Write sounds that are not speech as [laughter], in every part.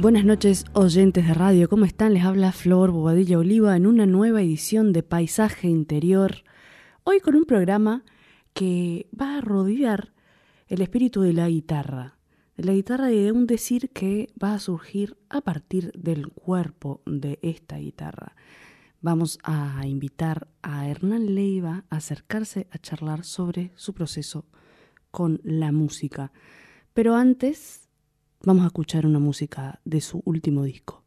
Buenas noches, oyentes de radio. ¿Cómo están? Les habla Flor Bobadilla Oliva en una nueva edición de Paisaje Interior. Hoy con un programa que va a rodear el espíritu de la guitarra. De la guitarra y de un decir que va a surgir a partir del cuerpo de esta guitarra. Vamos a invitar a Hernán Leiva a acercarse a charlar sobre su proceso con la música. Pero antes vamos a escuchar una música de su último disco.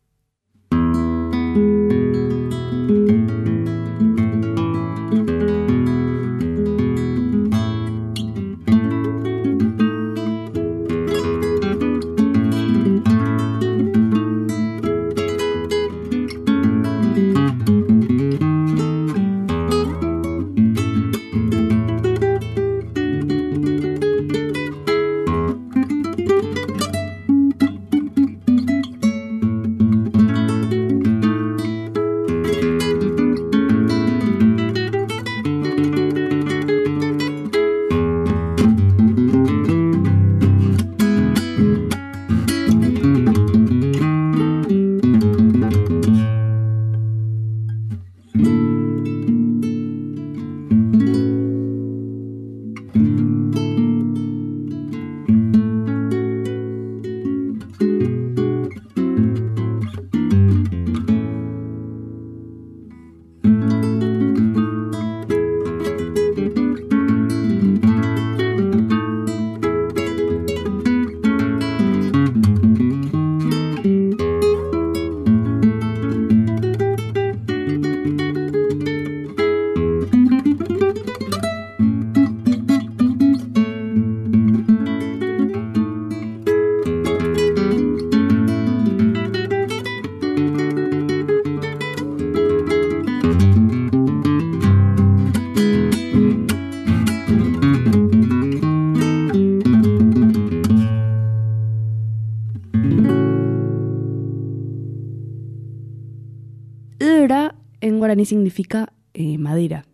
Significa eh, madera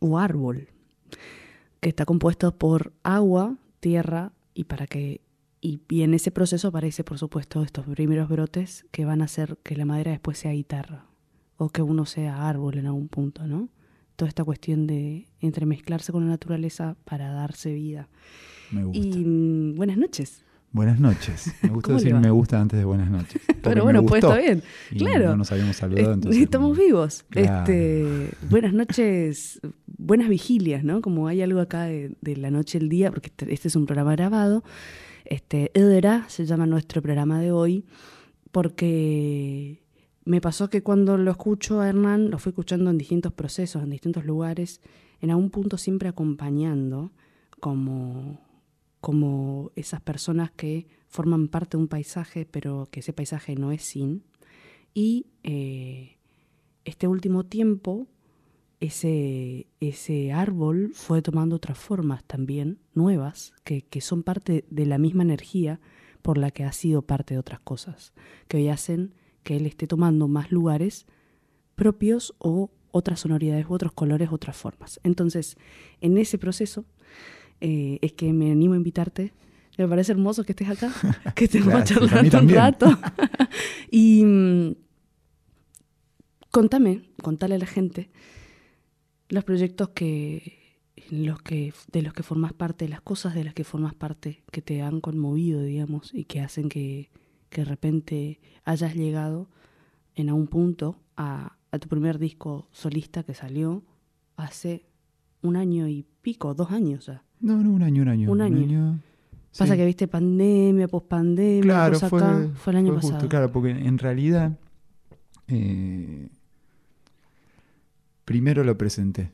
o árbol, que está compuesto por agua, tierra y para que y, en ese proceso aparece, por supuesto, estos primeros brotes que van a hacer que la madera después sea guitarra o que uno sea árbol en algún punto, ¿no? Toda esta cuestión de entremezclarse con la naturaleza para darse vida. Me gusta. Y mm, buenas noches. Buenas noches. Me gusta decir me gusta antes de buenas noches. Pero bueno, pues está bien. claro. No nos habíamos saludado entonces. Estamos vivos. Este, buenas noches, buenas vigilias, ¿no? Como hay algo acá de, la noche el día, porque este, este, es un programa grabado. Este, Edera se llama nuestro programa de hoy, porque me pasó que cuando lo escucho a Hernán, lo fui escuchando en distintos procesos, en distintos lugares, en algún punto siempre acompañando como como esas personas que forman parte de un paisaje, pero que ese paisaje no es sin. Y eh, este último tiempo, ese, ese árbol fue tomando otras formas también, nuevas, que, que son parte de la misma energía por la que ha sido parte de otras cosas, que hoy hacen que él esté tomando más lugares propios o otras sonoridades, otros colores, otras formas. Entonces, en ese proceso eh, es que me animo a invitarte. Me parece hermoso que estés acá, [laughs] que estemos charlando un rato. [laughs] y mm, contame, contale a la gente los proyectos que, los que, de los que formas parte, las cosas de las que formas parte, que te han conmovido, digamos, y que hacen que, que de repente hayas llegado en algún punto a, a tu primer disco solista que salió hace un año y pico, dos años ya. No, no, un año, un año. Un año. Pasa que viste pandemia, pospandemia, claro, fue, acá. Fue el año pasado. claro, porque en realidad eh, primero lo presenté.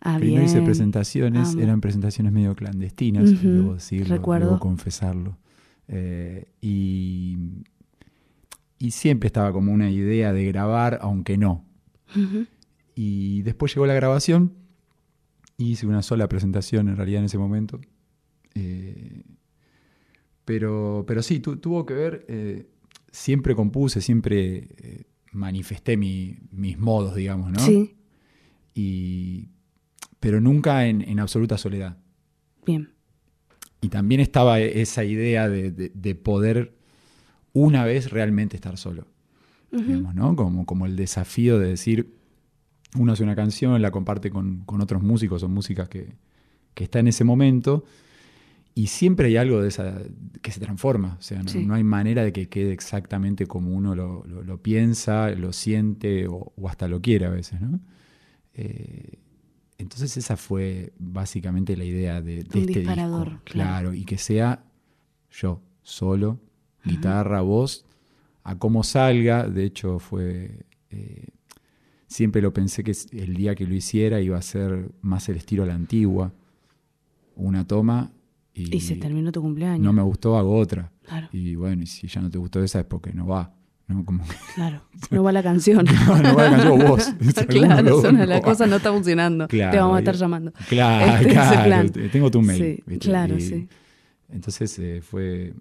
Ah, primero hice presentaciones, eran presentaciones medio clandestinas, debo decirlo, Recuerdo. confesarlo. Eh, y, y siempre estaba como una idea de grabar, aunque no. Y después llegó la grabación, hice una sola presentación en realidad en ese momento. Eh, pero, pero sí, tuvo que ver, eh, siempre compuse, siempre eh, manifesté mis modos, digamos, ¿no? Sí. Y, pero nunca en, absoluta soledad. Bien. Y también estaba esa idea de, poder una vez realmente estar solo. digamos, ¿no? Como, como el desafío de decir, uno hace una canción, la comparte con, otros músicos o músicas que, que está en ese momento, y siempre hay algo de esa que se transforma. O sea, no, hay manera de que quede exactamente como uno lo, piensa, lo siente o, hasta lo quiere a veces, ¿no? Eh, entonces esa fue básicamente la idea de, este disco. Claro. y que sea yo, solo, guitarra, voz, a cómo salga. De hecho, fue. Eh, siempre lo pensé que el día que lo hiciera iba a ser más el estilo a la antigua. Una toma y, se terminó tu cumpleaños. No me gustó, hago otra. Y bueno, y si ya no te gustó esa es porque no va. ¿no? Como Claro, no va la canción. [laughs] no, va la canción, vos. [laughs] claro, una, la cosa no está funcionando. te vamos a estar llamando. [laughs] Claro, este claro. Tengo tu mail. Sí, claro, sí. Entonces eh, fue,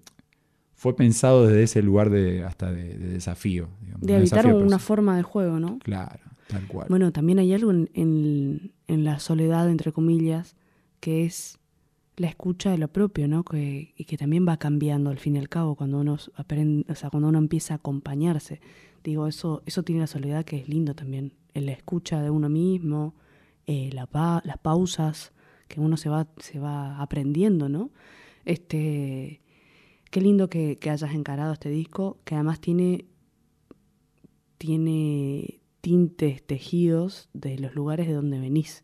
fue pensado desde ese lugar de hasta de, desafío. de habitar una forma de juego, ¿no? Claro, Bueno, también hay algo en, en la soledad, entre comillas, que es la escucha de lo propio, ¿no? Que, y que también va cambiando al fin y al cabo cuando uno aprende, o sea, cuando uno empieza a acompañarse. Digo, eso, eso tiene la soledad que es lindo también. En la escucha de uno mismo, eh, la las pausas que uno se va, se va aprendiendo, ¿no? Este, qué lindo que, que hayas encarado este disco, que además tiene, tiene tintes tejidos de los lugares de donde venís.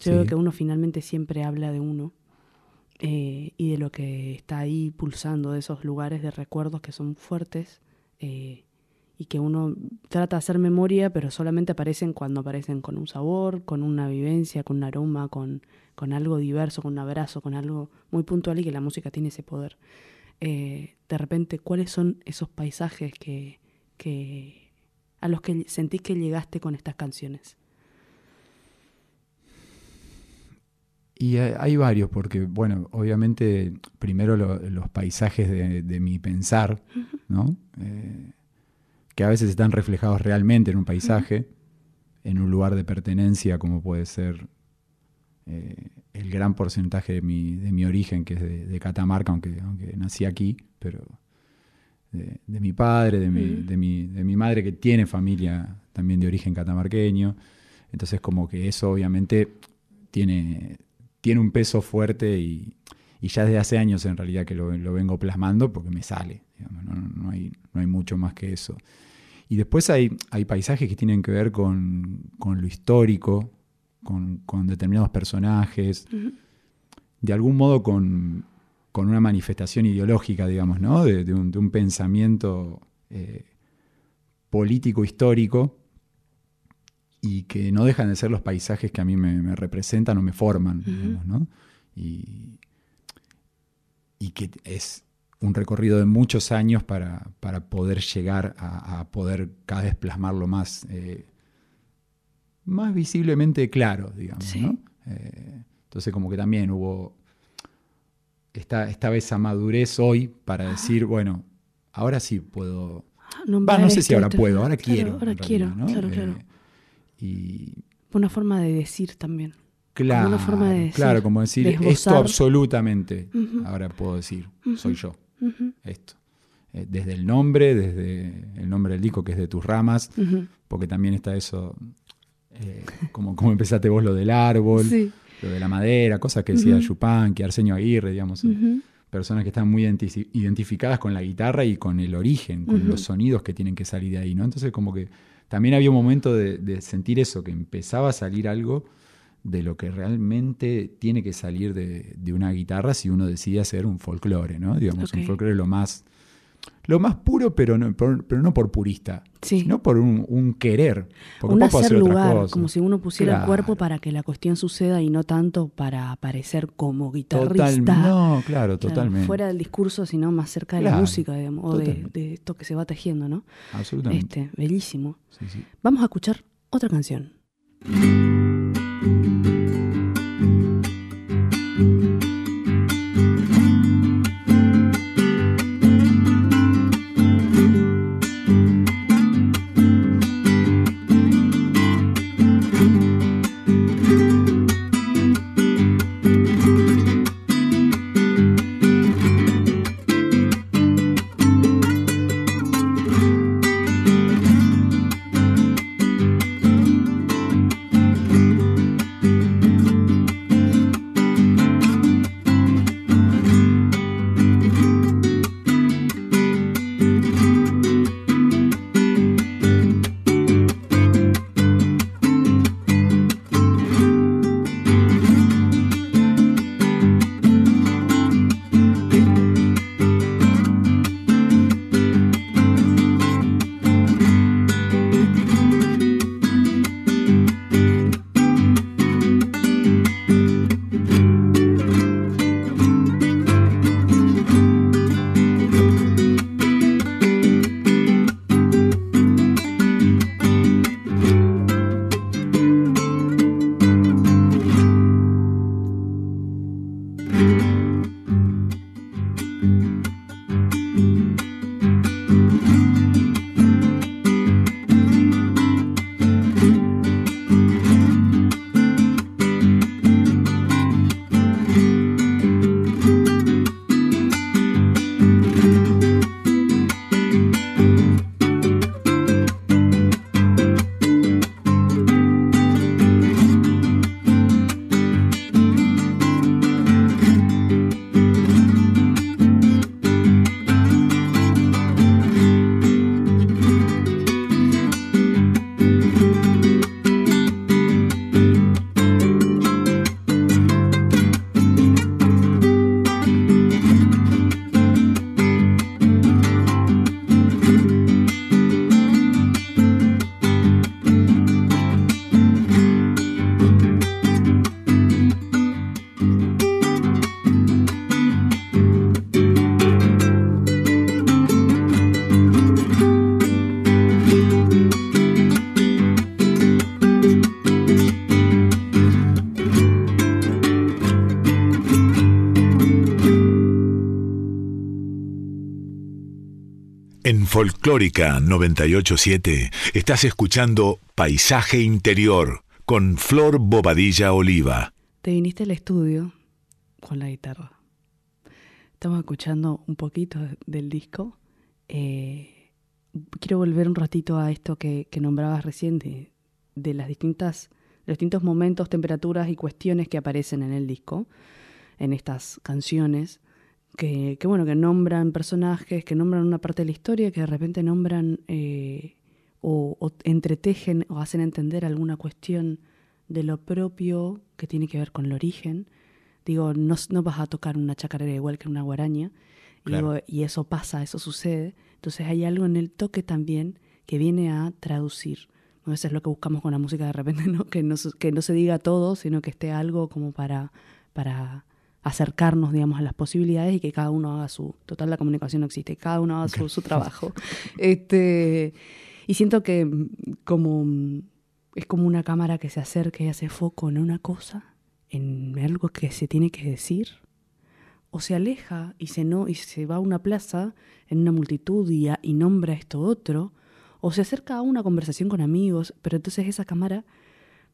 Yo creo que uno finalmente siempre habla de uno eh, y de lo que está ahí pulsando, de esos lugares de recuerdos que son fuertes eh, y que uno trata de hacer memoria, pero solamente aparecen cuando aparecen con un sabor, con una vivencia, con un aroma, con, con algo diverso, con un abrazo, con algo muy puntual y que la música tiene ese poder. Eh, de repente, ¿cuáles son esos paisajes que, que a los que sentís que llegaste con estas canciones? Y hay varios, porque, bueno, obviamente, primero los paisajes de, mi pensar, ¿no? Eh, que a veces están reflejados realmente en un paisaje, en un lugar de pertenencia, como puede ser eh, el gran porcentaje de mi, de mi origen, que es de, Catamarca, aunque, aunque nací aquí, pero de, mi padre, de mi, de, mi, de mi madre, que tiene familia también de origen catamarqueño. Entonces, como que eso obviamente tiene tiene un peso fuerte y, ya desde hace años en realidad que lo, vengo plasmando porque me sale, no, hay, mucho más que eso. Y después hay, hay paisajes que tienen que ver con, lo histórico, con, determinados personajes, de algún modo con, una manifestación ideológica, digamos, ¿no? de, un, pensamiento eh, político histórico y que no dejan de ser los paisajes que a mí me, representan o me forman, ¿no? Y, que es un recorrido de muchos años para, poder llegar a, poder cada vez plasmarlo más, eh, más visiblemente claro, digamos, ¿no? Eh, entonces como que también hubo esta, esta vez esa madurez hoy para decir, bueno, ahora sí puedo... Ah, no sé si ahora puedo, ahora quiero. Ahora quiero, claro, claro. Eh, y, una forma de decir también. Claro, una forma de decir, claro, como decir esto absolutamente, ahora puedo decir, soy yo, esto. Eh, desde el nombre, desde el nombre del disco que es de tus ramas, porque también está eso, eh, como, como empezaste vos lo del árbol, lo de la madera, cosas que decía Chupán, que Arsenio Aguirre, digamos, personas que están muy identificadas con la guitarra y con el origen, con los sonidos que tienen que salir de ahí, ¿no? Entonces como que también había un momento de, sentir eso, que empezaba a salir algo de lo que realmente tiene que salir de, una guitarra si uno decide hacer un folclore, ¿no? Digamos, un folclore lo más lo más puro, pero no por, pero no por purista, sino por un, querer. un hacer lugar, como si uno pusiera el cuerpo para que la cuestión suceda y no tanto para aparecer como guitarrista. no, claro, totalmente. Fuera del discurso, sino más cerca de la música, digamos, o de, esto que se va tejiendo, ¿no? Absolutamente. Este, bellísimo. Vamos a escuchar otra canción. Folclórica 987 estás escuchando Paisaje Interior con Flor Bobadilla Oliva. Te viniste al estudio con la guitarra. Estamos escuchando un poquito del disco. Eh, quiero volver un ratito a esto que, nombrabas recién de, las distintas, los distintos momentos, temperaturas y cuestiones que aparecen en el disco, en estas canciones que, bueno, que nombran personajes, que nombran una parte de la historia, que de repente nombran eh, o, entretejen o hacen entender alguna cuestión de lo propio que tiene que ver con el origen. Digo, no, no vas a tocar una chacarera igual que una guaraña, y, eso pasa, eso sucede. Entonces hay algo en el toque también que viene a traducir. A veces es lo que buscamos con la música de repente, [laughs] ¿no? Que, no, que no se diga todo, sino que esté algo como para, para acercarnos, digamos, a las posibilidades y que cada uno haga su, total la comunicación no existe, cada uno haga su, trabajo. [laughs] Este, y siento que mm, como mm, es como una cámara que se acerca y hace foco en una cosa, en algo que se tiene que decir, o se aleja y se, no, y se va a una plaza en una multitud y, y nombra esto otro, o se acerca a una conversación con amigos, pero entonces esa cámara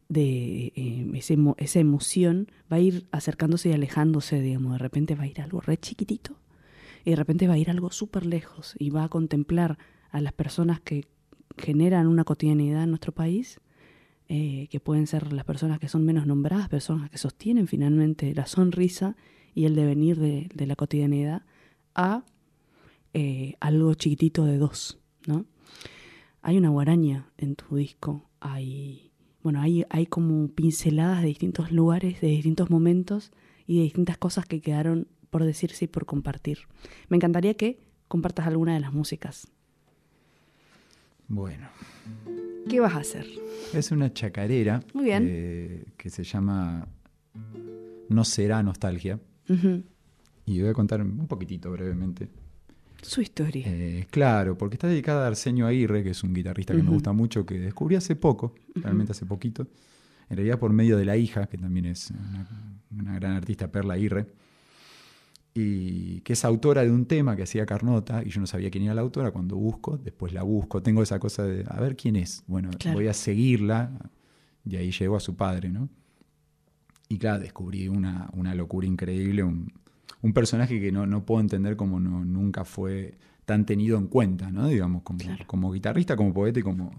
de eh, esa emoción va a ir acercándose y alejándose, digamos, de repente va a ir algo re chiquitito y de repente va a ir algo súper lejos y va a contemplar a las personas que generan una cotidianidad en nuestro país, eh, que pueden ser las personas que son menos nombradas, personas que sostienen finalmente la sonrisa y el devenir de, de la cotidianidad, a eh, algo chiquitito de dos, ¿no? Hay una guaraña en tu disco, hay bueno, hay, hay como pinceladas de distintos lugares, de distintos momentos y de distintas cosas que quedaron por decirse y por compartir. Me encantaría que compartas alguna de las músicas. Bueno. ¿Qué vas a hacer? Es una chacarera Muy bien. Eh, que se llama No será nostalgia. Y voy a contar un poquitito brevemente. Su historia. Eh, claro, porque está dedicada a Arsenio Aguirre, que es un guitarrista que me gusta mucho, que descubrí hace poco, realmente hace poquito, en realidad por medio de la hija, que también es una, gran artista, Perla Aguirre, y que es autora de un tema que hacía Carnota, y yo no sabía quién era la autora, cuando busco, después la busco, tengo esa cosa de, a ver quién es, bueno, voy a seguirla, y ahí llegó a su padre, ¿no? Y claro, descubrí una, locura increíble, un, personaje que no, puedo entender cómo no, nunca fue tan tenido en cuenta, ¿no? Digamos, como, como guitarrista, como poeta y como,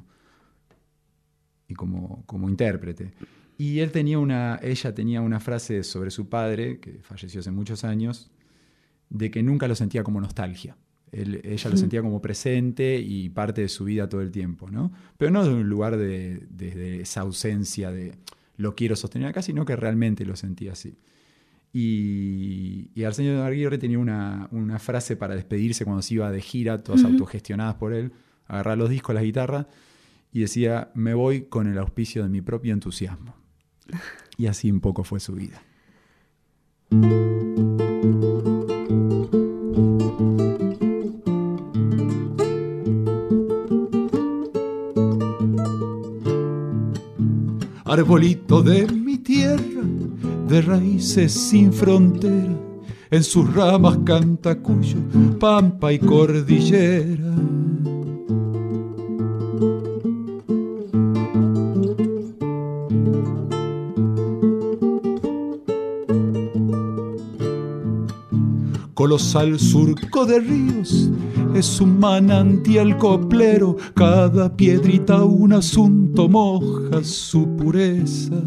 y como, como intérprete. Y él tenía una, ella tenía una frase sobre su padre, que falleció hace muchos años, de que nunca lo sentía como nostalgia. ella lo sentía como presente y parte de su vida todo el tiempo, ¿no? Pero no de un lugar de, de esa ausencia de lo quiero sostener acá, sino que realmente lo sentía así. Y, y Arsenio de Aguirre tenía una, frase para despedirse cuando se iba de gira, todas autogestionadas por él, agarrar los discos, la guitarra, y decía, me voy con el auspicio de mi propio entusiasmo. Y así un poco fue su vida. arbolito de mi tierra, de raíces sin frontera, en sus ramas canta cuyo pampa y cordillera. colosal surco de ríos, es un manantial coplero, cada piedrita un asunto moja su pureza.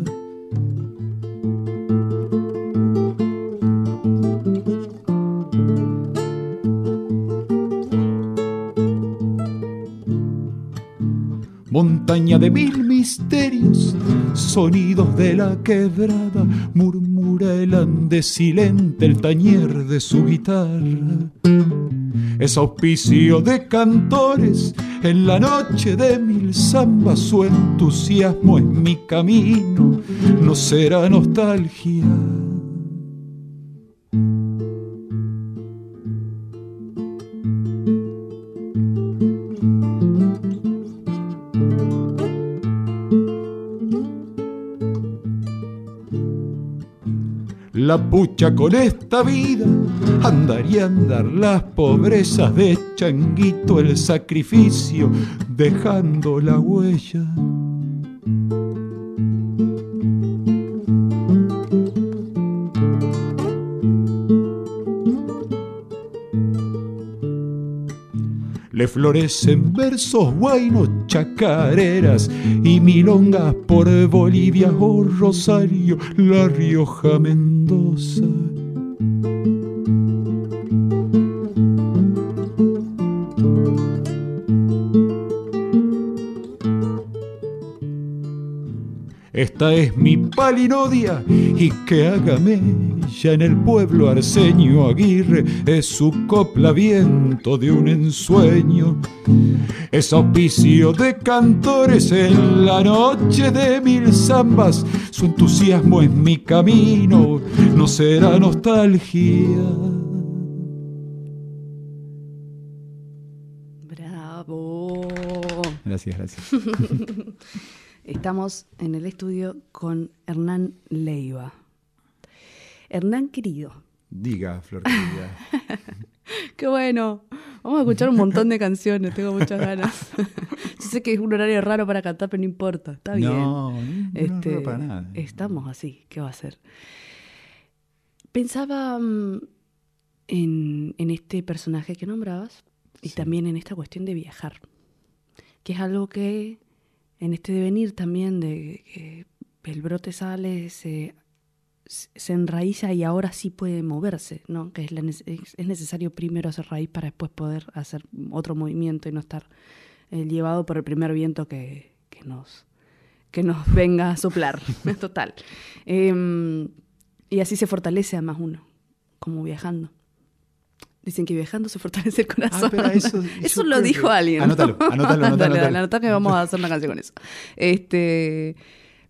Montaña de mil misterios, sonidos de la quebrada, murmura el andesilente el tañer de su guitarra. Es auspicio de cantores, en la noche de mil zambas su entusiasmo es mi camino, no será nostalgia la pucha con esta vida, andaría a andar las pobrezas de changuito, el sacrificio, dejando la huella. le florecen versos guainos, chacareras y milongas por Bolivia o Rosario, La Rioja, Mendoza. Esta es mi palinodia y que hágame ya en el pueblo Arsenio Aguirre es su copla viento de un ensueño. Es auspicio de cantores en la noche de mil zambas. Su entusiasmo es mi camino, no será nostalgia. Bravo. Gracias, gracias. [laughs] Estamos en el estudio con Hernán Leiva. Hernán querido. Diga, Flor [laughs] [laughs] Qué bueno. Vamos a escuchar un montón de canciones, tengo muchas [laughs] ganas. [laughs] Yo sé que es un horario raro para cantar, pero no importa, está bien. No, no, este, para nada. Estamos así, ¿qué va a ser? Pensaba mm, en, este personaje que nombrabas y también en esta cuestión de viajar, que es algo que en este devenir también de que el brote sale, se, se enraiza y ahora sí puede moverse, ¿no? Que es, es, necesario primero hacer raíz para después poder hacer otro movimiento y no estar eh, llevado por el primer viento que, que, nos, que nos [laughs] venga a soplar, [laughs] total. Em, y así se fortalece a más uno, como viajando. Dicen que viajando se fortalece el ah, corazón. eso, [laughs] lo dijo alguien. Anótalo, anótalo, anótalo. anótalo, que vamos a hacer una canción con eso. Este,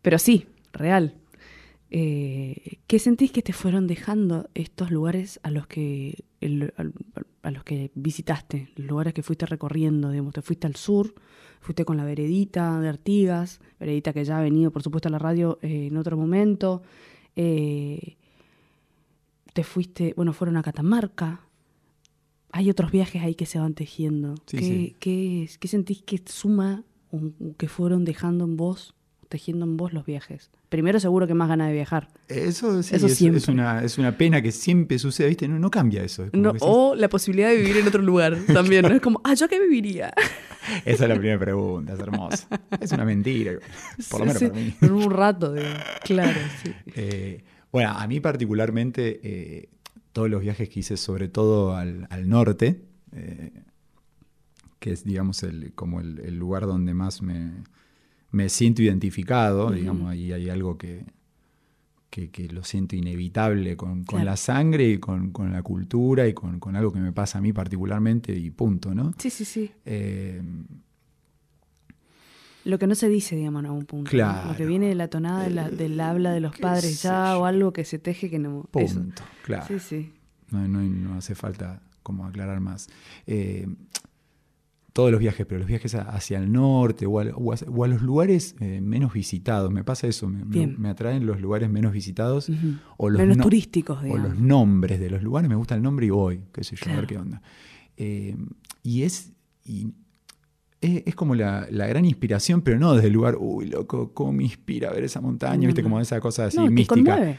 pero sí, real. Eh, ¿Qué sentís que te fueron dejando estos lugares a los que a los que visitaste, los lugares que fuiste recorriendo, digamos, te fuiste al sur, fuiste con la veredita de Artigas, veredita que ya ha venido, por supuesto, a la radio eh, en otro momento, eh, te fuiste, bueno, fueron a Catamarca, hay otros viajes ahí que se van tejiendo. ¿Qué, ¿qué, ¿Qué, sentís que suma o que fueron dejando en vos, tejiendo en vos los viajes? primero seguro que más ganas de viajar. Eso, sí, es, una, es una pena que siempre sucede, ¿viste? No, no cambia eso. o la posibilidad de vivir en otro lugar [laughs] también, ¿no? Es como, ah, ¿yo qué viviría? [laughs] Esa es la primera pregunta, es hermosa. Es una mentira, [laughs] por lo menos para mí. Por un rato, de, claro, sí. Eh, bueno, a mí particularmente, eh, todos los viajes que hice, sobre todo al, norte, eh, que es, digamos, el, como el lugar donde más me me siento identificado, digamos, ahí hay algo que, que, lo siento inevitable con, la sangre y con, la cultura y con, algo que me pasa a mí particularmente y punto, ¿no? Sí, sí, sí. Eh, lo que no se dice, digamos, a un punto. Claro. Lo que viene de la tonada del habla de los padres ya o algo que se teje que no... Punto, claro. Sí, sí. No, no, hace falta como aclarar más. Eh, todos los viajes, pero los viajes hacia el norte o a, los lugares eh, menos visitados. Me pasa eso, me, atraen los lugares menos visitados o los menos turísticos. O los nombres de los lugares, me gusta el nombre y voy, qué sé yo, a ver qué onda. Eh, y es... es, como la, gran inspiración, pero no desde el lugar, uy, loco, cómo me inspira ver esa montaña, viste, como esa cosa así mística.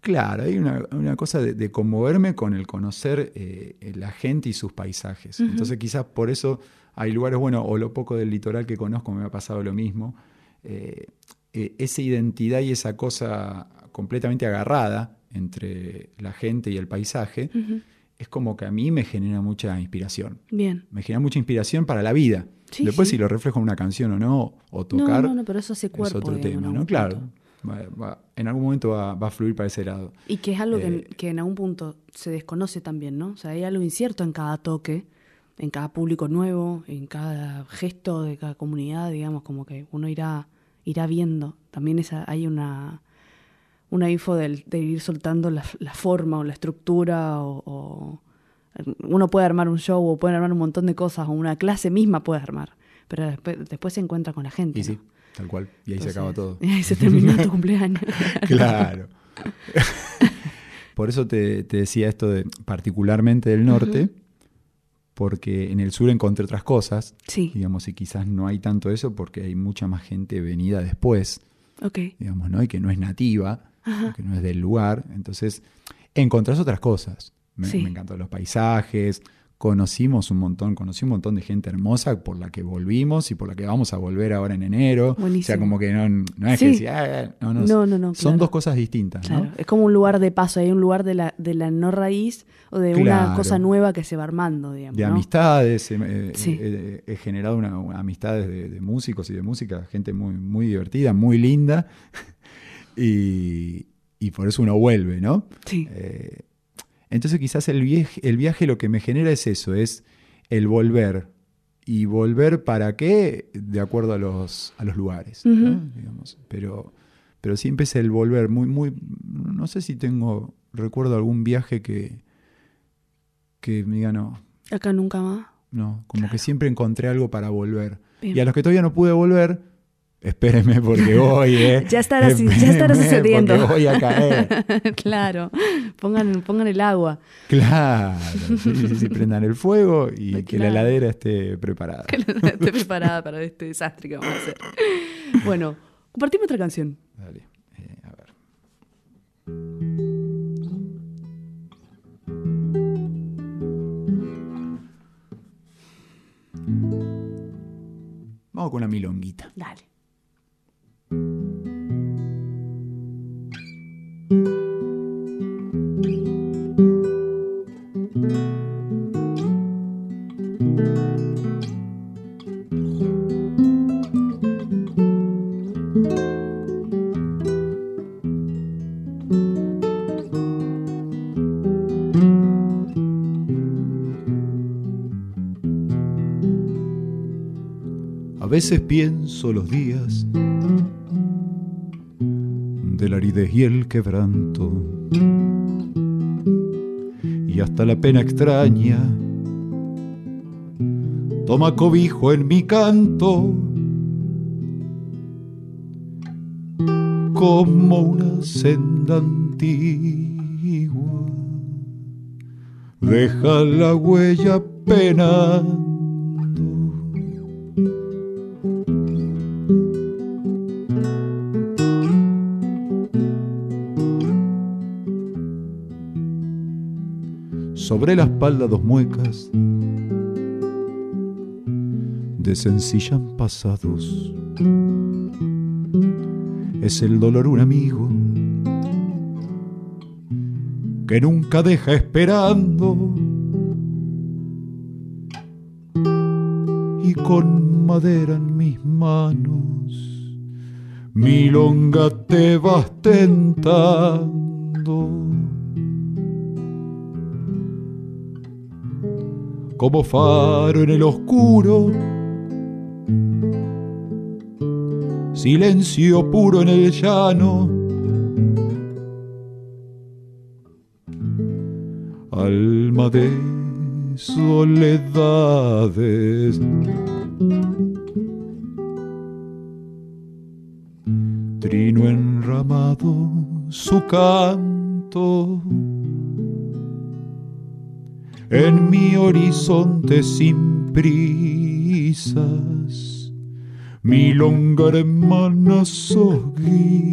Claro, hay una, cosa de, conmoverme con el conocer eh, la gente y sus paisajes. Entonces quizás por eso hay lugares, bueno, o lo poco del litoral que conozco me ha pasado lo mismo. Eh, eh, esa identidad y esa cosa completamente agarrada entre la gente y el paisaje, es como que a mí me genera mucha inspiración. Bien. Me genera mucha inspiración para la vida. Después si lo reflejo en una canción o no, o tocar, no, no, pero eso hace cuerpo, es otro tema, ¿no? Claro. En algún momento va, a fluir para ese lado. Y que es algo que, eh, que, en algún punto se desconoce también, ¿no? O sea, hay algo incierto en cada toque en cada público nuevo, en cada gesto de cada comunidad, digamos, como que uno irá, irá viendo. También esa, hay una, una info de, ir soltando la, forma o la estructura o, uno puede armar un show o puede armar un montón de cosas o una clase misma puede armar, pero después, se encuentra con la gente. Y sí, tal cual. Y ahí se acaba todo. Y [laughs] ahí se termina tu cumpleaños. [laughs] claro. [laughs] Por eso te, decía esto de particularmente del norte porque en el sur encontré otras cosas, sí. digamos, y quizás no hay tanto eso porque hay mucha más gente venida después, okay. digamos, ¿no? Y que no es nativa, que no es del lugar, entonces encontrás otras cosas. Me, me encantan los paisajes, conocimos un montón, conocí un montón de gente hermosa por la que volvimos y por la que vamos a volver ahora en enero. O sea, como que no, no es que decir, ah, no, no, no, no, Son dos cosas distintas. Claro. Es como un lugar de paso, hay un lugar de la, de la no raíz o de una cosa nueva que se va armando, digamos. De amistades, eh, eh, he generado una, amistades de, músicos y de música, gente muy, muy divertida, muy linda. [laughs] y, y por eso uno vuelve, ¿no? Sí. Eh, entonces quizás el viaje, el viaje lo que me genera es eso, es el volver. ¿Y volver para qué? De acuerdo a los, a los lugares, Digamos. Pero, pero siempre es el volver. Muy, muy, no sé si tengo, recuerdo algún viaje que, que me diga, no. Acá nunca más. No, como que siempre encontré algo para volver. Y a los que todavía no pude volver, espérenme porque voy, [laughs] ¿eh? ya estará, ya estará sucediendo. Porque voy a caer. [laughs] claro, pongan, pongan el agua. Claro, sí, sí, prendan el fuego y que la heladera esté preparada. Que la heladera esté preparada para este desastre que vamos a hacer. Bueno, compartimos otra canción. Dale, eh, a ver. Vamos con una milonguita. Dale. A veces pienso los días de la aridez y el quebranto y hasta la pena extraña. Toma cobijo en mi canto como una senda antigua. Deja la huella penando. Sobre la espalda dos muecas desencillan pasados. Es el dolor un amigo que nunca deja esperando. Y con madera en mis manos milonga te vas tentando como faro en el oscuro silencio puro en el llano. Alma de soledades. Trino enramado su canto. En mi horizonte sin prisas milonga hermana guía.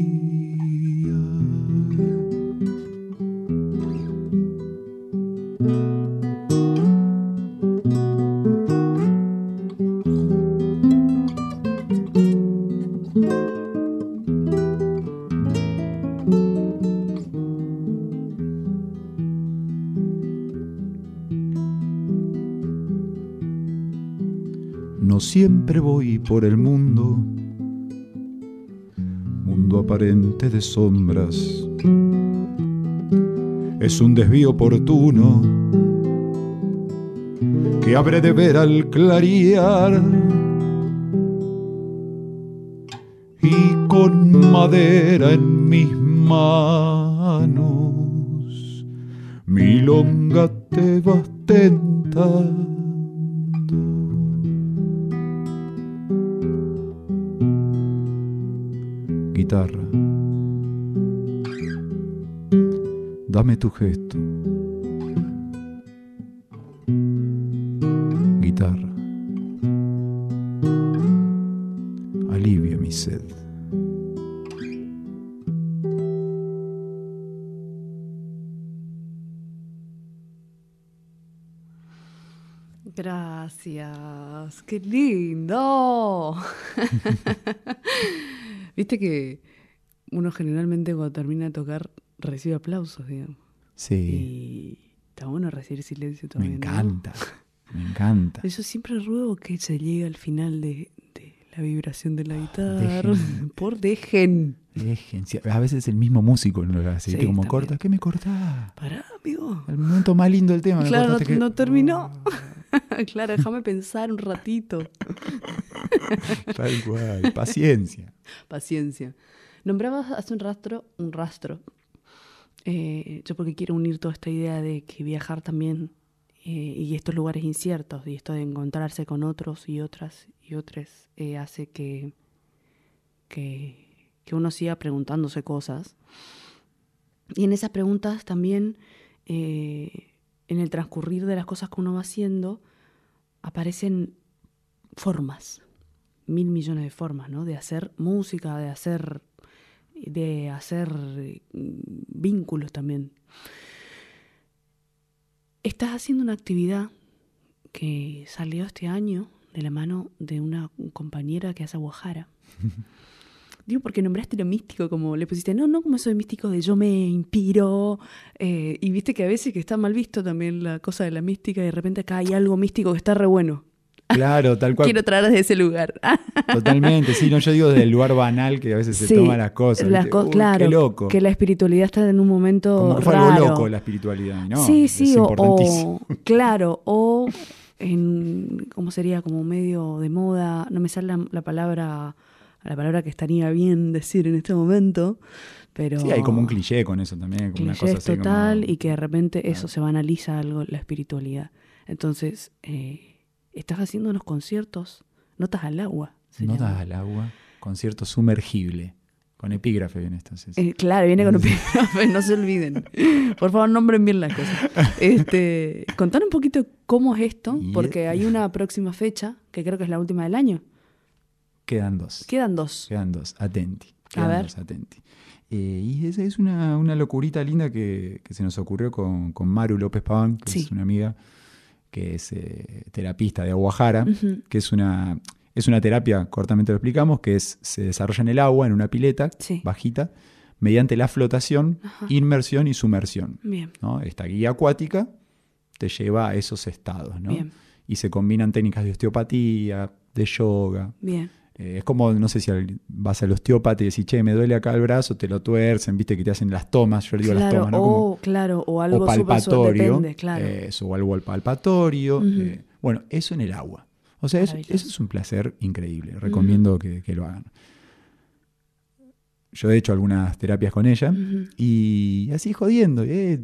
Siempre voy por el mundo, mundo aparente de sombras. Es un desvío oportuno que habré de ver al clarear. Y con madera en mis manos, qué lindo. [laughs] Viste que uno generalmente cuando termina de tocar recibe aplausos, digamos. Sí. Y está bueno recibir silencio también. Me encanta, me encanta. Yo siempre ruego que se llegue al final de, la vibración de la guitarra. [laughs] Por dejen. Dejen. a veces es el mismo músico no lo hace. Sí, como corta, ¿qué me corta? Pará, amigo. El momento más lindo del tema. Claro, no, terminó. [laughs] [laughs] claro, déjame pensar un ratito. Tal cual, paciencia. Paciencia. Nombrabas hace un rastro, un rastro. Eh, yo porque quiero unir toda esta idea de que viajar también eh, y estos lugares inciertos y esto de encontrarse con otros y otras y otras eh, hace que, que, que, uno siga preguntándose cosas. Y en esas preguntas también, en el transcurrir de las cosas que uno va haciendo, aparecen formas, mil millones de formas, ¿no? De hacer música, de hacer, de hacer vínculos también. Estás haciendo una actividad que salió este año de la mano de una compañera que hace aguajara. [laughs] Digo, porque nombraste lo místico, como le pusiste, no, no como eso de místico de yo me inspiro. Eh, y viste que a veces que está mal visto también la cosa de la mística y de repente acá hay algo místico que está re bueno. Claro, tal cual. Quiero traer desde ese lugar. [laughs] Totalmente, sí, no, yo digo desde el lugar banal que a veces se toma las cosas. Las claro, qué loco. que la espiritualidad está en un momento Como fue algo loco la espiritualidad, ¿no? Sí, sí, o, [laughs] claro, o en, ¿cómo sería? Como medio de moda, no me sale la, palabra la palabra que estaría bien decir en este momento, pero... Sí, hay como un cliché con eso también, como una cosa así total como- y que de repente eso se banaliza algo, la espiritualidad. Entonces, eh, estás haciendo unos conciertos, notas al agua. Notas llama. al agua, concierto sumergible. Con epígrafe viene sí. Eh, claro, viene con epígrafe, [laughs] no se olviden. Por favor, nombren bien las cosas. Este, contar un poquito cómo es esto, porque hay una próxima fecha, que creo que es la última del año. Quedan dos. Quedan dos. Quedan dos, atenti. A ver. dos, atenti. Eh, y esa es una, una locurita linda que, que se nos ocurrió con, con Maru López Paván, que Sí. es una amiga que es eh, terapista de Aguajara, que es una, es una terapia, cortamente lo explicamos, que es, se desarrolla en el agua, en una pileta Sí. bajita, mediante la flotación, Ajá. inmersión y sumersión. Bien, ¿no? Esta guía acuática te lleva a esos estados. ¿no? Bien. Y se combinan técnicas de osteopatía, de yoga, bien. Eh, es como, no sé si al- vas al osteópata y decís, che, me duele acá el brazo, te lo tuercen, viste que te hacen las tomas, yo le digo las tomas, ¿no? o, Como- claro, o o algo súper palpatorio, depende, claro. eso, o algo al palpatorio. Eh, bueno, eso en el agua. O sea, eso, eso es un placer increíble, recomiendo que, que lo hagan. Yo he hecho algunas terapias con ella y así jodiendo. eh,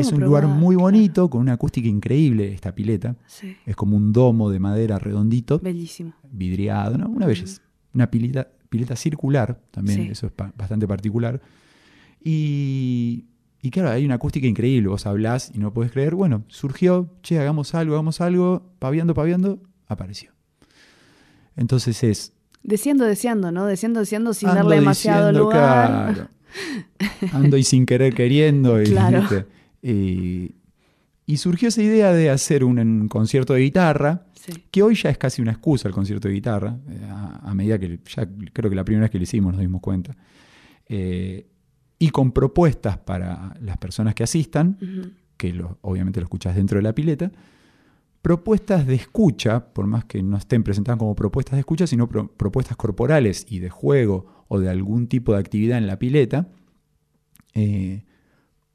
es un lugar muy claro. bonito, con una acústica increíble esta pileta. Sí, Es como un domo de madera redondito bellísimo. vidriado, ¿no? Una belleza. Una pileta, pileta circular, también, Sí. eso es pa- bastante particular. Y, y claro, hay una acústica increíble, vos hablás y no podés creer, bueno, surgió, che, hagamos algo, hagamos algo, paviando, paviando, apareció. Entonces es... Deseando, deseando, ¿no? Deseando, deseando sin darle demasiado diciendo, lugar. claro, ando y sin querer queriendo. Y, [laughs] Claro. ¿viste? Y, y surgió esa idea de hacer un, un concierto de guitarra, Sí. que hoy ya es casi una excusa el concierto de guitarra, eh, a, a medida que ya creo que la primera vez que lo hicimos nos dimos cuenta, Eh, y con propuestas para las personas que asistan, que lo- obviamente lo escuchas dentro de la pileta, propuestas de escucha, por más que no estén presentadas como propuestas de escucha, sino pro- propuestas corporales y de juego o de algún tipo de actividad en la pileta, eh,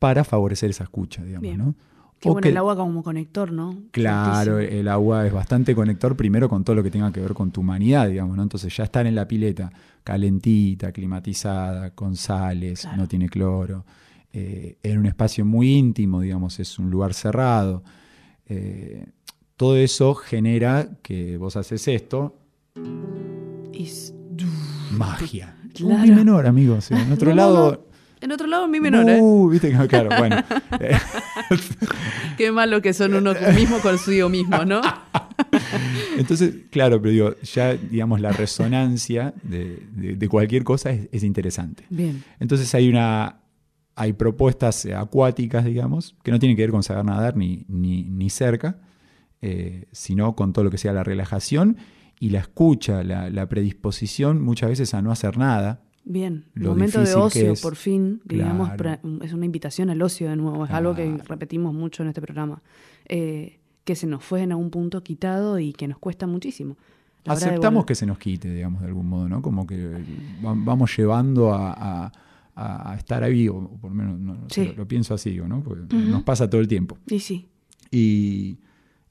para favorecer esa escucha, digamos, Bien. ¿no? Qué O bueno que- el agua como conector, ¿no? Claro, el agua es bastante conector primero con todo lo que tenga que ver con tu humanidad, digamos, ¿no? Entonces ya estar en la pileta calentita, climatizada, con sales, Claro. no tiene cloro, eh, en un espacio muy íntimo, digamos, es un lugar cerrado. eh, todo eso genera que vos haces esto, Y s- magia. [laughs] Claro. Un mi menor, amigos. En otro No, no, lado. no. En otro lado, mi menor, ¿eh? Uh, viste que, claro, bueno. eh, [laughs] Qué malo que son uno mismo consigo mismo, ¿no? [laughs] Entonces, claro, pero digo, ya digamos la resonancia de, de- de cualquier cosa es, es interesante. Bien. Entonces hay una hay propuestas eh, acuáticas, digamos, que no tienen que ver con saber nadar ni, ni, ni cerca, eh, sino con todo lo que sea la relajación y la escucha, la, la predisposición muchas veces a no hacer nada. Bien, Lo momento de ocio, por fin, digamos, Claro. es una invitación al ocio de nuevo, es algo que repetimos mucho en este programa, eh, que se nos fue en algún punto quitado y que nos cuesta muchísimo. La Aceptamos que se nos quite, digamos, de algún modo, ¿no? Como que va- vamos llevando a, a- a- a estar ahí, o por lo menos no, Sí. lo, lo pienso así, ¿no? Porque nos pasa todo el tiempo. Y sí, Y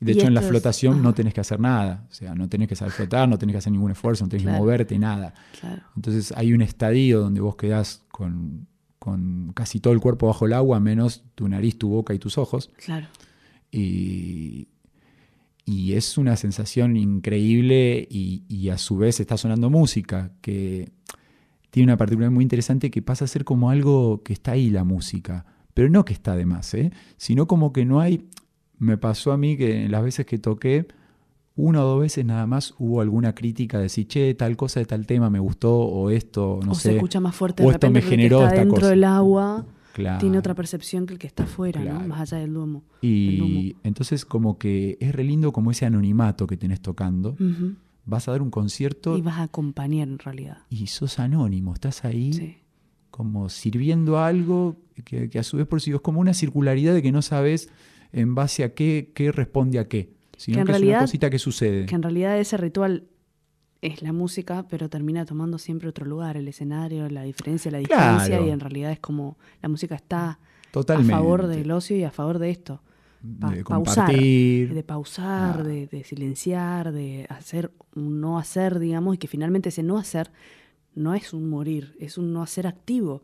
de hecho en la flotación ajá. no tenés que hacer nada. O sea, no tenés que saber flotar, no tenés que hacer ningún esfuerzo, no tenés Claro. que moverte, nada. claro. Entonces hay un estadio donde vos quedás con, con casi todo el cuerpo bajo el agua, menos tu nariz, tu boca y tus ojos. Claro. Y, y es una sensación increíble y, y a su vez está sonando música que tiene una particularidad muy interesante que pasa a ser como algo que está ahí la música, pero no que está de más, ¿eh? sino como que no hay, me pasó a mí que en las veces que toqué, una o dos veces nada más hubo alguna crítica de decir, che, tal cosa de tal tema me gustó o esto, no o sé. se escucha más fuerte o de esto repente me porque generó está esta dentro cosa. del agua, Claro. tiene otra percepción que el que está afuera, ¿no? Más allá del domo. Y entonces como que es re lindo como ese anonimato que tenés tocando. Vas a dar un concierto Y vas a acompañar en realidad. y sos anónimo, estás ahí Sí. como sirviendo algo que, que a su vez por sí es como una circularidad de que no sabes en base a qué, qué responde a qué, sino Que en que, es una cosita que sucede. Que en realidad ese ritual es la música, pero termina tomando siempre otro lugar, el escenario, la diferencia, la Claro. distancia, y en realidad es como la música está Totalmente. a favor del ocio y a favor de esto. Pa- de pausar, de pausar, Ah. de, de silenciar, de hacer un no hacer, digamos, y que finalmente ese no hacer no es un morir, es un no hacer activo,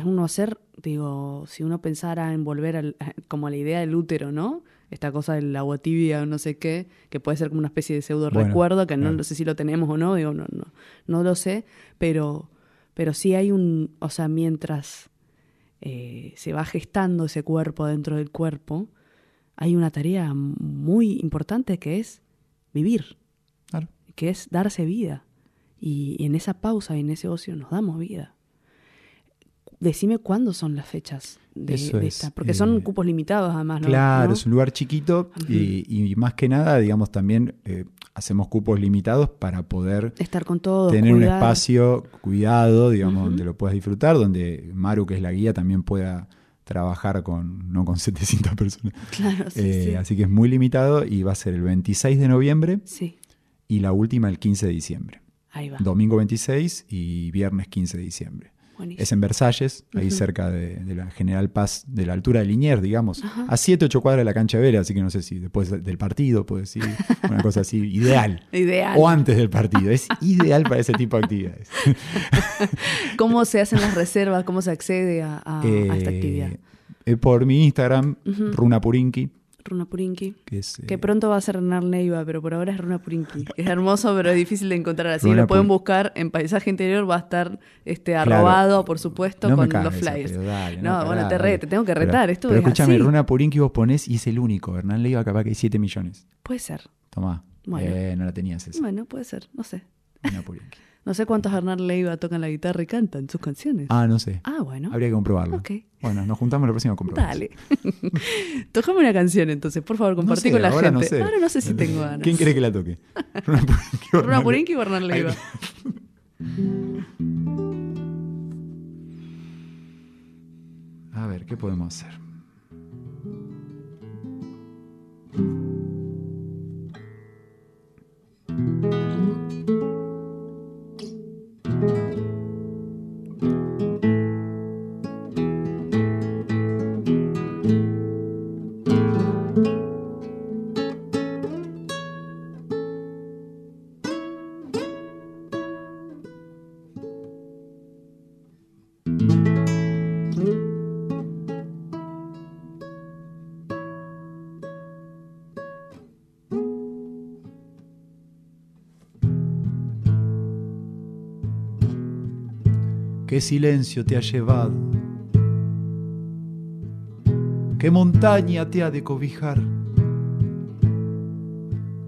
es un no hacer, digo, si uno pensara en volver al, como a la idea del útero, ¿no? Esta cosa del agua tibia o no sé qué, que puede ser como una especie de pseudo recuerdo, que no, sé si lo tenemos o no, digo, no, no, no lo sé, pero, pero sí hay un, o sea, mientras eh, se va gestando ese cuerpo dentro del cuerpo, hay una tarea muy importante que es vivir, que es darse vida. Y, en esa pausa y en ese ocio nos damos vida. Decime cuándo son las fechas de, esta, porque son eh, cupos limitados además. ¿no? Claro, es un lugar chiquito y, más que nada, digamos, también eh, hacemos cupos limitados para poder estar con todo, tener un espacio cuidado, digamos, donde lo puedas disfrutar, donde Maru, que es la guía, también pueda trabajar con, no con [laughs] 700 personas. Claro, eh, Así que es muy limitado y va a ser el 26 de noviembre sí. y la última el 15 de diciembre. Ahí va. Domingo 26 y viernes 15 de diciembre. Es en Versalles, ahí cerca de, la General Paz, de la altura de Liniers, digamos, a 7, 8 cuadras de la cancha de así que no sé si después del partido, puede decir, una cosa así, [laughs] ideal. ideal. O antes del partido, es ideal para ese tipo de actividades. [laughs] ¿Cómo se hacen las reservas? ¿Cómo se accede a, esta eh, actividad? Eh, por mi Instagram. Runa Purinki. Que, eh, pronto va a ser Hernán Neiva, pero por ahora es Runa Purinki. Es hermoso, pero es difícil de encontrar. Así lo pueden buscar en Paisaje Interior, va a estar este arrobado, por supuesto, con los flyers. no, bueno, te, te, tengo que retar. Esto pero escúchame, Runa Purinki vos ponés y es el único. Hernán Neiva capaz que hay 7 millones. Puede ser. Tomá. Bueno. Eh, no la tenías esa. Bueno, puede ser, no sé. Runa Purinki. No sé cuántos Hernán Leiva tocan la guitarra y cantan sus canciones. Ah, no sé. Ah, bueno. Habría que comprobarlo. Ok. Bueno, nos juntamos la próxima a Dale. [laughs] Tócame una canción entonces, por favor, compartí con la ahora gente. No sé. Ahora no sé si tengo ganas. ¿Quién quiere que la toque? [laughs] Runa Purinki o Hernán Leiva. A ver, ¿qué podemos hacer? ¿Qué silencio te ha llevado? ¿Qué montaña te ha de cobijar?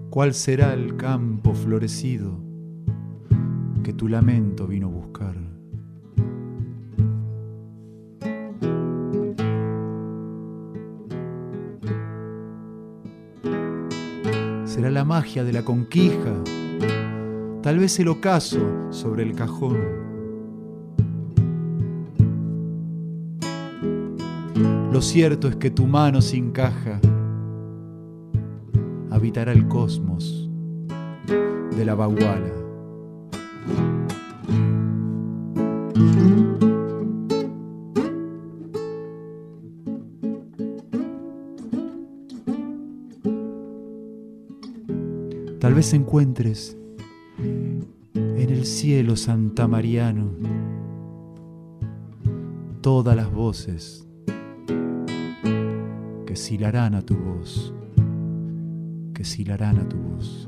¿Cuál será el campo florecido que tu lamento vino a buscar? Será la magia de la conquija, tal vez el ocaso sobre el cajón Lo cierto es que tu mano sin caja habitará el cosmos de la baguala. Tal vez encuentres en el cielo santamariano todas las voces silarán a tu voz, que silarán a tu voz.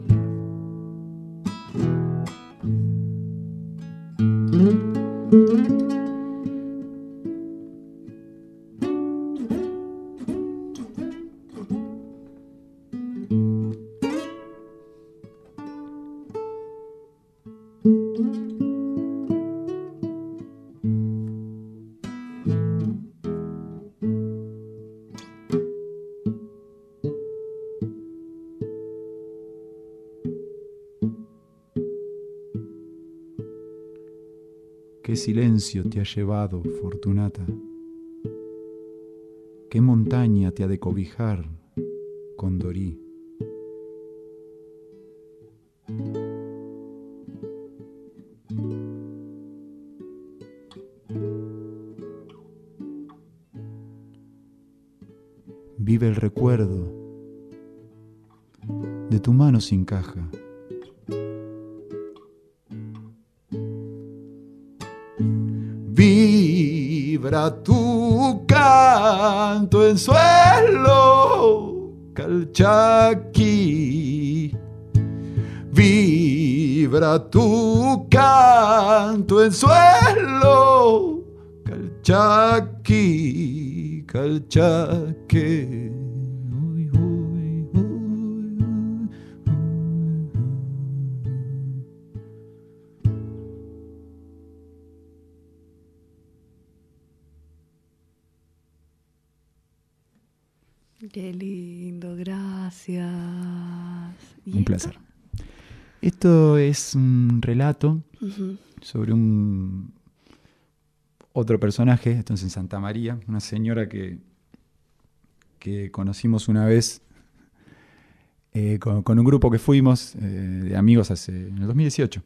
Te ha llevado, Fortunata? ¿Qué montaña te ha de cobijar, Condorí? Vive el recuerdo de tu mano sin caja vibra tu canto en suelo, calchaqui. Vibra tu canto en suelo, calchaqui, calchaque. Un placer. Esto es un relato sobre un otro personaje, entonces en Santa María, una señora que, que conocimos una vez eh, con, un grupo que fuimos eh, de amigos hace, en el 2018.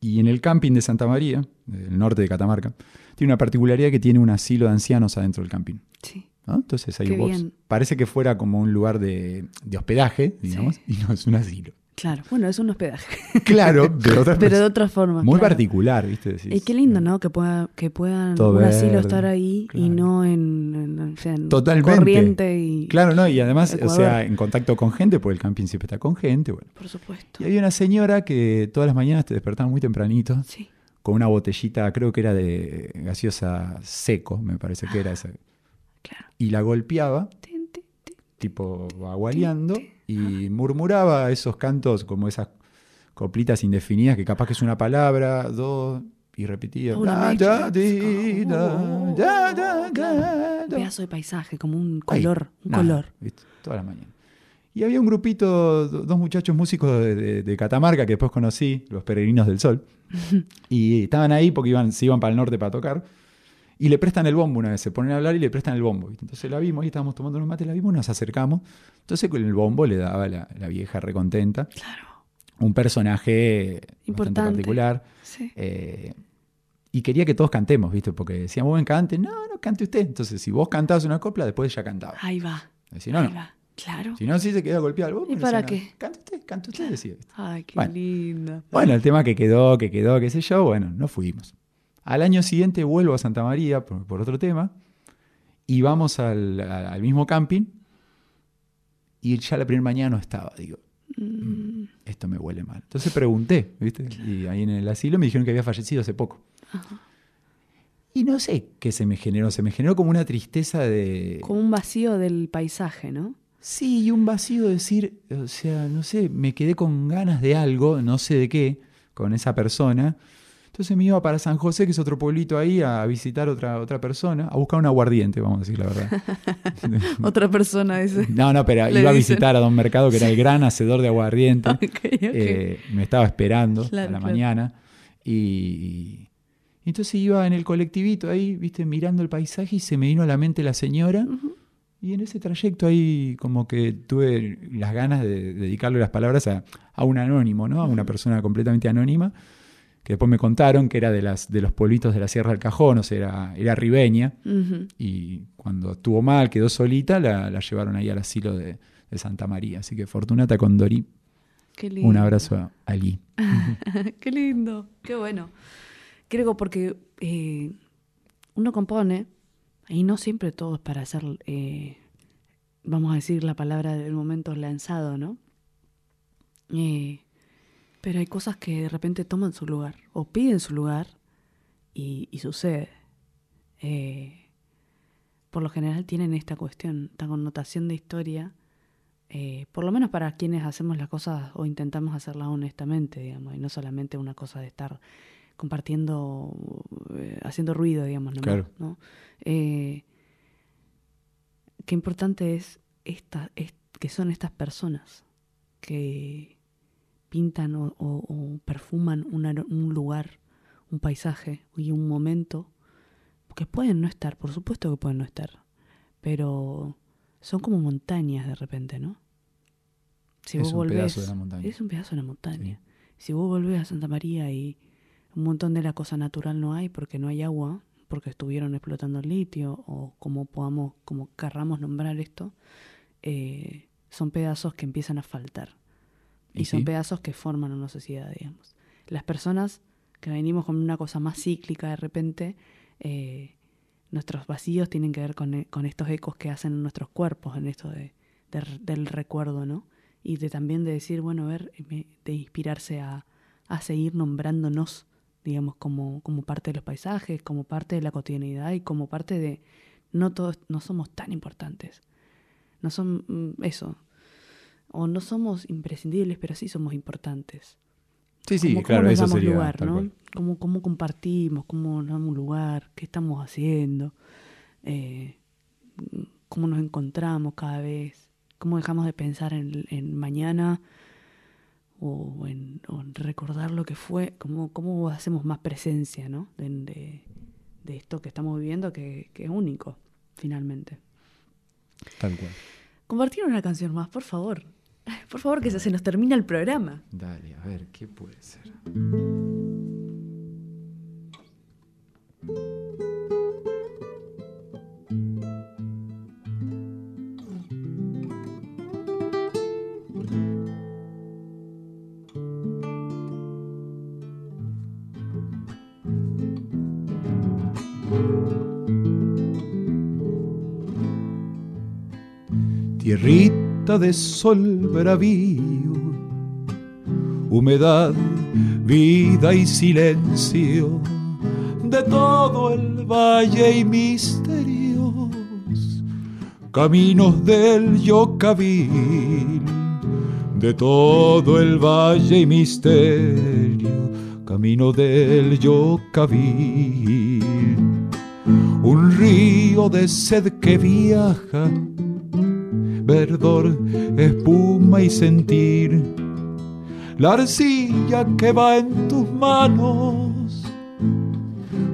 Y en el camping de Santa María, del norte de Catamarca, tiene una particularidad que tiene un asilo de ancianos adentro del camping. Sí. Entonces ahí vos, parece que fuera como un lugar de, hospedaje, digamos, y no es un asilo. Claro, bueno, es un hospedaje. [laughs] Claro, [laughs] pero, de otra forma. Muy particular, ¿viste? y qué lindo, ¿no? Que, pueda, que puedan un asilo estar ahí y no en, corriente y. Claro, ¿no? Y además, o sea, en contacto con gente, porque el camping siempre está con gente. Bueno. Por supuesto. Y había una señora que todas las mañanas te despertaba muy tempranito. Sí. Con una botellita, creo que era de gaseosa seco, me parece que era esa y la golpeaba, tipo agualeando, y murmuraba esos cantos como esas coplitas indefinidas que capaz que es una palabra, dos, y repetía. Un pedazo de paisaje, como un color. un color. Toda la mañana. Y había un grupito, dos muchachos músicos de, Catamarca que después conocí, los Peregrinos del Sol, [laughs] y estaban ahí porque iban, se iban para el norte para tocar. Y le prestan el bombo una vez, se ponen a hablar y le prestan el bombo. Entonces la vimos, y estábamos tomando unos mates, la vimos, nos acercamos. Entonces con el bombo le daba la, la vieja recontenta. Claro. Un personaje Importante. bastante particular. Sí. Eh, y quería que todos cantemos, ¿viste? Porque decíamos, buen cante. No, no, cante usted. Entonces, si vos cantabas una copla, después ya cantaba. Ahí va. Si no, Ahí no. Va. Claro. Si no, sí se queda golpeado bombo. ¿Y para qué? cante usted, cante usted, decía. Ay, qué lindo. Bueno, el tema que quedó, que quedó, qué sé yo, bueno, no fuimos. Al año siguiente vuelvo a Santa María por, otro tema y vamos al, mismo camping y ya la primera mañana no estaba. Digo, mm, esto me huele mal. Entonces pregunté, ¿viste? Y ahí en el asilo me dijeron que había fallecido hace poco. Y no sé qué se me generó, se me generó como una tristeza de... Como un vacío del paisaje, ¿no? Sí, y un vacío de decir, o sea, no sé, me quedé con ganas de algo, no sé de qué, con esa persona. Entonces me iba para San José, que es otro pueblito ahí, a visitar otra, otra persona, a buscar un aguardiente, vamos a decir la verdad. [laughs] otra persona ese. No, no, pero iba a visitar a Don Mercado, que era el gran hacedor de aguardiente. [laughs] Eh, me estaba esperando a la mañana. Y, entonces iba en el colectivito ahí, viste, mirando el paisaje y se me vino a la mente la señora. Y en ese trayecto ahí como que tuve las ganas de dedicarle las palabras a, a un anónimo, ¿no? A una persona completamente anónima que después me contaron que era de, las, de los pueblitos de la Sierra del Cajón, o sea, era, era ribeña, y cuando estuvo mal, quedó solita, la, llevaron ahí al asilo de, Santa María. Así que Fortunata con Dorí. Un abrazo a Ali. [laughs] qué lindo, qué bueno. Creo porque eh, uno compone, y no siempre todo es para hacer, eh, vamos a decir la palabra del momento lanzado, ¿no? Eh, pero hay cosas que de repente toman su lugar o piden su lugar y, sucede. Eh, por lo general tienen esta cuestión, esta connotación de historia, eh, por lo menos para quienes hacemos las cosas o intentamos hacerlas honestamente, digamos, y no solamente una cosa de estar compartiendo, eh, haciendo ruido, digamos, claro. ¿no? qué importante es, esta, es que son estas personas que pintan o, perfuman un lugar, un paisaje y un momento, que pueden no estar, por supuesto que pueden no estar, pero son como montañas de repente, ¿no? Si es un pedazo de la montaña. Es un pedazo de la montaña. Si vos volvés a Santa María y un montón de la cosa natural no hay porque no hay agua, porque estuvieron explotando el litio o como podamos, como querramos nombrar esto, eh, son pedazos que empiezan a faltar. Y, son pedazos que forman una sociedad, digamos. Las personas que venimos con una cosa más cíclica de repente, eh, nuestros vacíos tienen que ver con, eh, con estos ecos que hacen nuestros cuerpos, en esto de, del recuerdo, ¿no? Y de también de decir, bueno, a ver, de inspirarse a, a seguir nombrándonos, digamos, como, como parte de los paisajes, como parte de la cotidianidad y como parte de, no todos, no somos tan importantes. No son mm, eso. O no somos imprescindibles, pero sí somos importantes. Sí, sí, claro, eso sería lugar, ¿no? Cómo, cómo, compartimos, cómo nos damos lugar, qué estamos haciendo, eh, cómo nos encontramos cada vez, cómo dejamos de pensar en, en mañana o en, recordar lo que fue, cómo, cómo hacemos más presencia, ¿no? De, de, esto que estamos viviendo que, que, es único, finalmente. Tal cual. Compartir una canción más, por favor. Por favor, que se nos termina el programa. Dale, a ver, ¿qué puede ser? Tierrita de sol bravío, humedad, vida y silencio de todo el valle y misterios, caminos del Yocabil, de todo el valle y misterio, camino del Yocabil, un río de sed que viaja verdor, espuma y sentir. La arcilla que va en tus manos,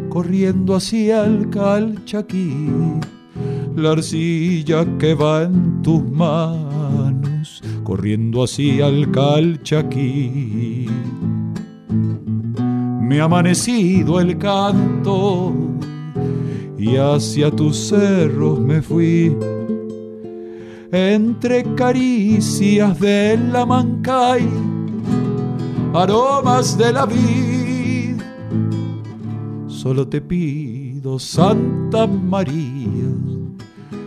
corriendo hacia el calchaquí. La arcilla que va en tus manos, corriendo hacia el calchaquí. Me ha amanecido el canto y hacia tus cerros me fui entre caricias de la mancay, aromas de la vid. Solo te pido, Santa María,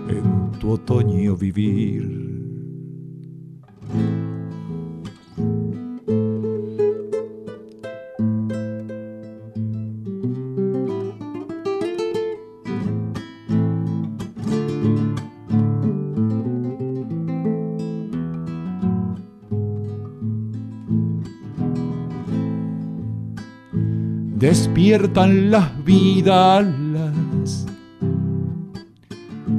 en tu otoño vivir. Despiertan las vidas,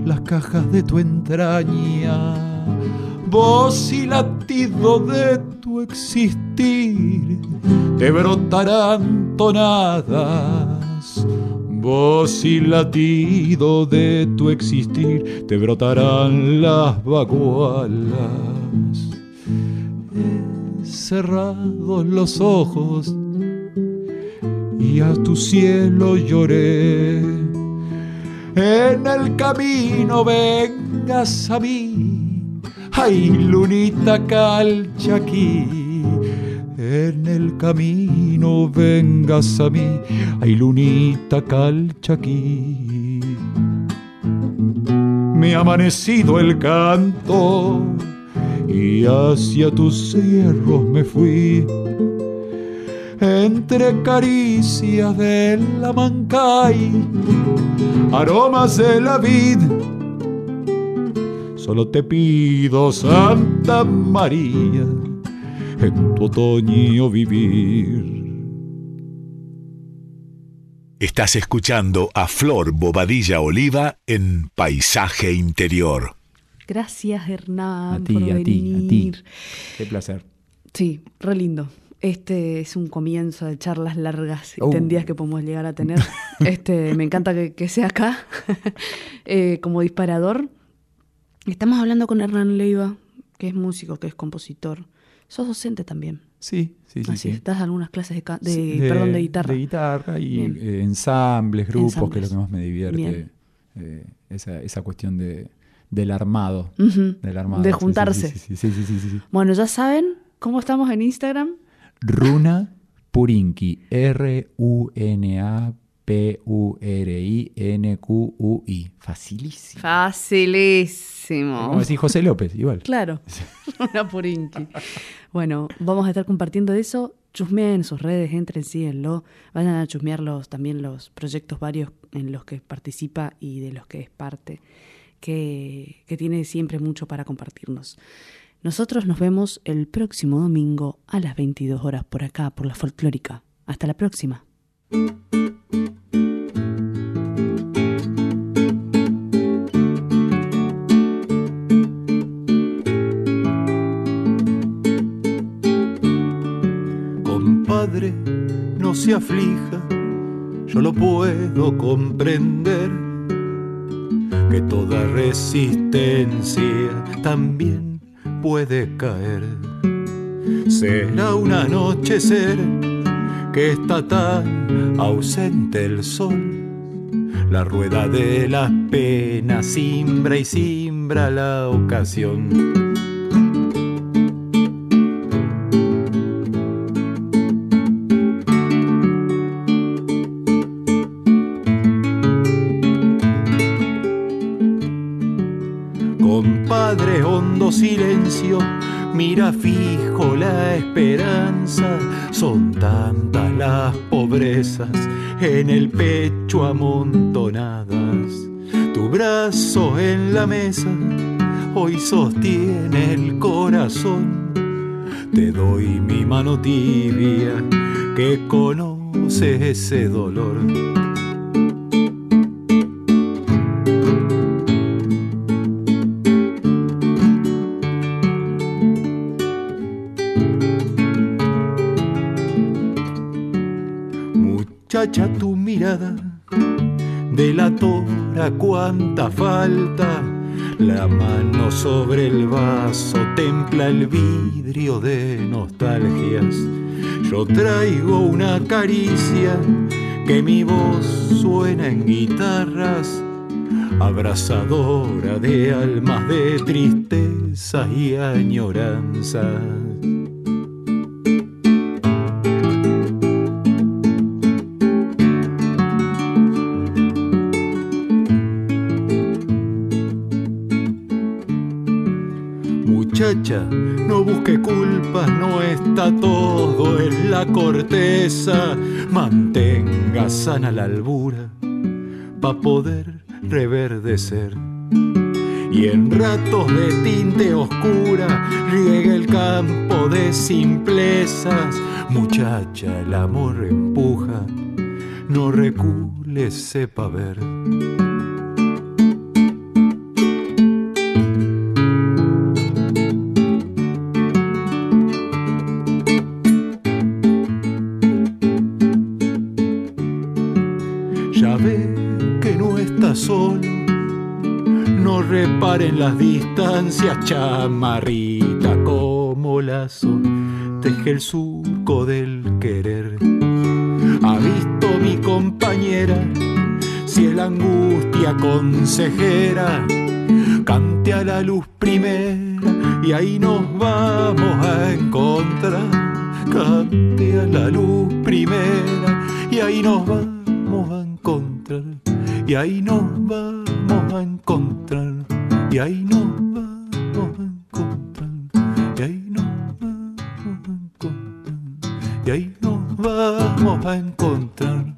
las cajas de tu entraña, voz y latido de tu existir, te brotarán tonadas. Voz y latido de tu existir, te brotarán las bagualas. Cerrados los ojos, y a tu cielo lloré. En el camino vengas a mí, ay lunita calcha aquí. En el camino vengas a mí, ay lunita calcha aquí. Me ha amanecido el canto y hacia tus cerros me fui entre caricias de la mancay, aromas de la vid. Solo te pido, Santa María, en tu otoño vivir. Estás escuchando a Flor Bobadilla Oliva en Paisaje Interior. Gracias, Hernán. A ti, a ti, a ti. Qué placer. Sí, re lindo. Este es un comienzo de charlas largas y uh. tendías que podemos llegar a tener. [laughs] Este, me encanta que, sea acá [laughs] eh, como disparador. Estamos hablando con Hernán Leiva, que es músico, que es compositor. Sos docente también. Sí, sí, sí. Así, das algunas clases de, perdón, de guitarra. De guitarra y eh, ensambles, grupos, que es lo que más me divierte. Eh, esa, esa cuestión de, del armado. del armado. De juntarse. Sí sí, sí, Bueno, ya saben cómo estamos en Instagram. Runa Purinki, R-U-N-A P-U-R-I-N-Q-U-I. Facilísimo. Facilísimo. Como decir José López, igual. Claro, [laughs] una purinqui. Bueno, vamos a estar compartiendo eso. Chusmeen en sus redes, entren, síguenlo. Vayan a chusmear los, también los proyectos varios en los que participa y de los que es parte, que, que tiene siempre mucho para compartirnos. Nosotros nos vemos el próximo domingo a las 22 horas por acá, por la folclórica. Hasta la próxima. Compadre, no se aflija, yo lo puedo comprender, que toda resistencia también puede caer. Será un anochecer que está tan ausente el sol. La rueda de las penas simbra y simbra la ocasión. En el pecho amontonadas. Tu brazo en la mesa hoy sostiene el corazón. Te doy mi mano tibia que conoce ese dolor. Muchacha, cuánta falta. La mano sobre el vaso templa el vidrio de nostalgias. Yo traigo una caricia que mi voz suena en guitarras, abrazadora de almas de tristeza y añoranzas. Mantenga sana la albura pa' poder reverdecer. Y en ratos de tinte oscura riega el campo de simplezas. Muchacha, el amor empuja, no recule, sepa ver. Reparen las distancias, chamarrita como lazo, teje el surco del querer. Ha visto mi compañera, si el angustia consejera, Y ahí nos vamos a encontrar. Y ahí nos vamos a encontrar. Y ahí nos vamos a encontrar.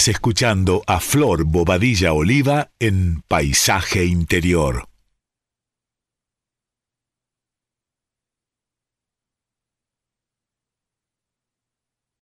Estás escuchando a Flor Bobadilla Oliva en Paisaje Interior.